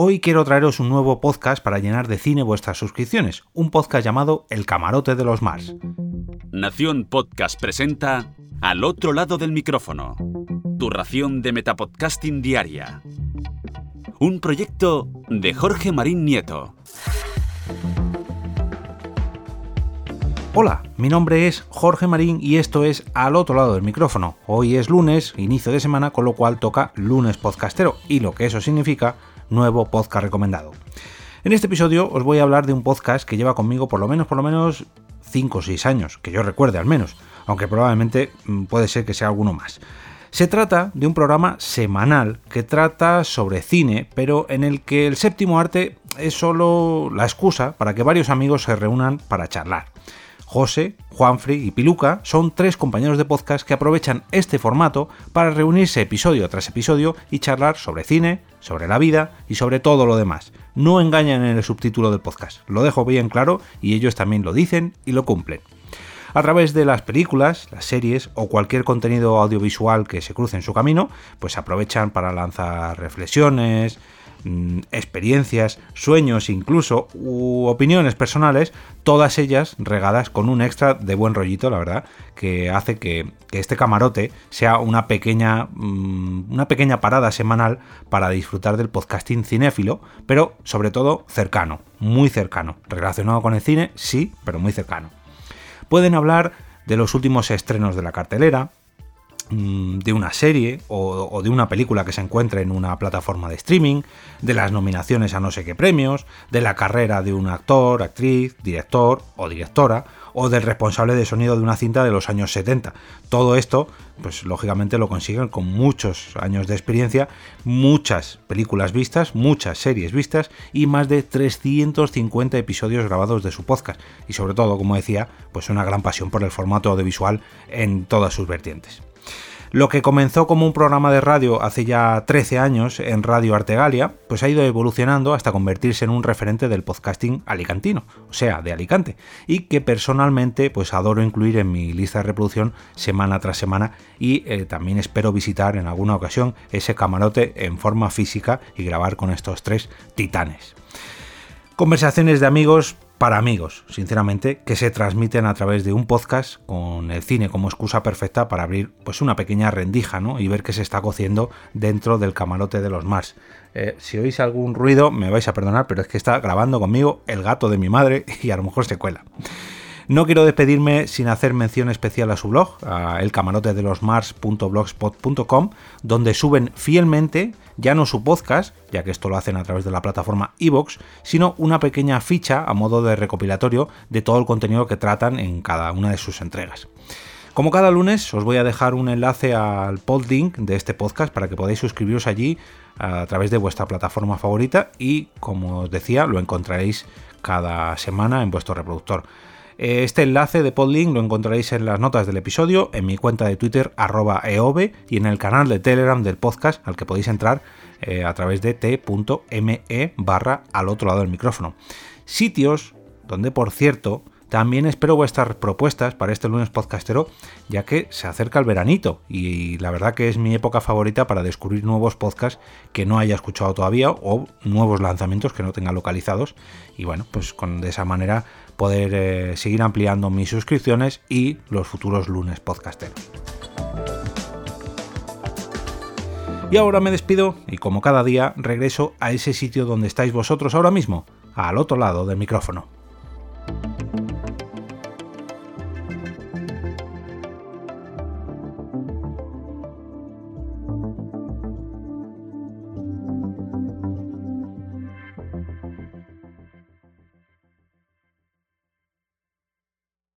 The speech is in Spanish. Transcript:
Hoy quiero traeros un nuevo podcast para llenar de cine vuestras suscripciones, un podcast llamado El Camarote de los Mars. Nación Podcast presenta Al otro lado del micrófono, tu ración de Metapodcasting Diaria. Un proyecto de Jorge Marín Nieto. Hola, mi nombre es Jorge Marín y esto es Al otro lado del micrófono. Hoy es lunes, inicio de semana, con lo cual toca lunes podcastero y lo que eso significa, nuevo podcast recomendado. En este episodio os voy a hablar de un podcast que lleva conmigo por lo menos, por lo menos 5 o 6 años, que yo recuerde al menos, aunque probablemente mm, puede ser que sea alguno más. Se trata de un programa semanal que trata sobre cine, pero en el que el séptimo arte es solo la excusa para que varios amigos se reúnan para charlar. José, Juanfri y Piluca son tres compañeros de podcast que aprovechan este formato para reunirse episodio tras episodio y charlar sobre cine, sobre la vida y sobre todo lo demás. No engañan en el subtítulo del podcast, lo dejo bien claro y ellos también lo dicen y lo cumplen. A través de las películas, las series o cualquier contenido audiovisual que se cruce en su camino, pues aprovechan para lanzar reflexiones, Mm, experiencias, sueños incluso, u opiniones personales, todas ellas regadas con un extra de buen rollito, la verdad, que hace que, este camarote sea una pequeña, mm, una pequeña parada semanal para disfrutar del podcasting cinéfilo, pero sobre todo cercano, muy cercano, relacionado con el cine, sí, pero muy cercano. Pueden hablar de los últimos estrenos de la cartelera, de una serie o, de una película que se encuentre en una plataforma de streaming, de las nominaciones a no sé qué premios, de la carrera de un actor, actriz, director o directora, o del responsable de sonido de una cinta de los años 70. Todo esto, pues lógicamente lo consiguen con muchos años de experiencia, muchas películas vistas, muchas series vistas y más de 350 episodios grabados de su podcast. Y sobre todo, como decía, pues una gran pasión por el formato audiovisual en todas sus vertientes. Lo que comenzó como un programa de radio hace ya 13 años en Radio Artegalia, pues ha ido evolucionando hasta convertirse en un referente del podcasting alicantino, o sea, de Alicante, y que personalmente pues adoro incluir en mi lista de reproducción semana tras semana y eh, también espero visitar en alguna ocasión ese camarote en forma física y grabar con estos tres titanes. Conversaciones de amigos para amigos, sinceramente, que se transmiten a través de un podcast con el cine como excusa perfecta para abrir pues una pequeña rendija ¿no? y ver qué se está cociendo dentro del camarote de los Mars. Eh, si oís algún ruido, me vais a perdonar, pero es que está grabando conmigo el gato de mi madre y a lo mejor se cuela. No quiero despedirme sin hacer mención especial a su blog, a elcamarotedelosmars.blogspot.com, donde suben fielmente ya no su podcast, ya que esto lo hacen a través de la plataforma Evox, sino una pequeña ficha a modo de recopilatorio de todo el contenido que tratan en cada una de sus entregas. Como cada lunes, os voy a dejar un enlace al podlink de este podcast para que podáis suscribiros allí a través de vuestra plataforma favorita y, como os decía, lo encontraréis cada semana en vuestro reproductor. Este enlace de Podlink lo encontraréis en las notas del episodio, en mi cuenta de Twitter arroba eove y en el canal de Telegram del podcast al que podéis entrar eh, a través de t.me barra al otro lado del micrófono. Sitios donde, por cierto, también espero vuestras propuestas para este lunes podcastero, ya que se acerca el veranito y la verdad que es mi época favorita para descubrir nuevos podcasts que no haya escuchado todavía o nuevos lanzamientos que no tenga localizados. Y bueno, pues con de esa manera poder eh, seguir ampliando mis suscripciones y los futuros lunes podcasteros. Y ahora me despido y como cada día regreso a ese sitio donde estáis vosotros ahora mismo, al otro lado del micrófono.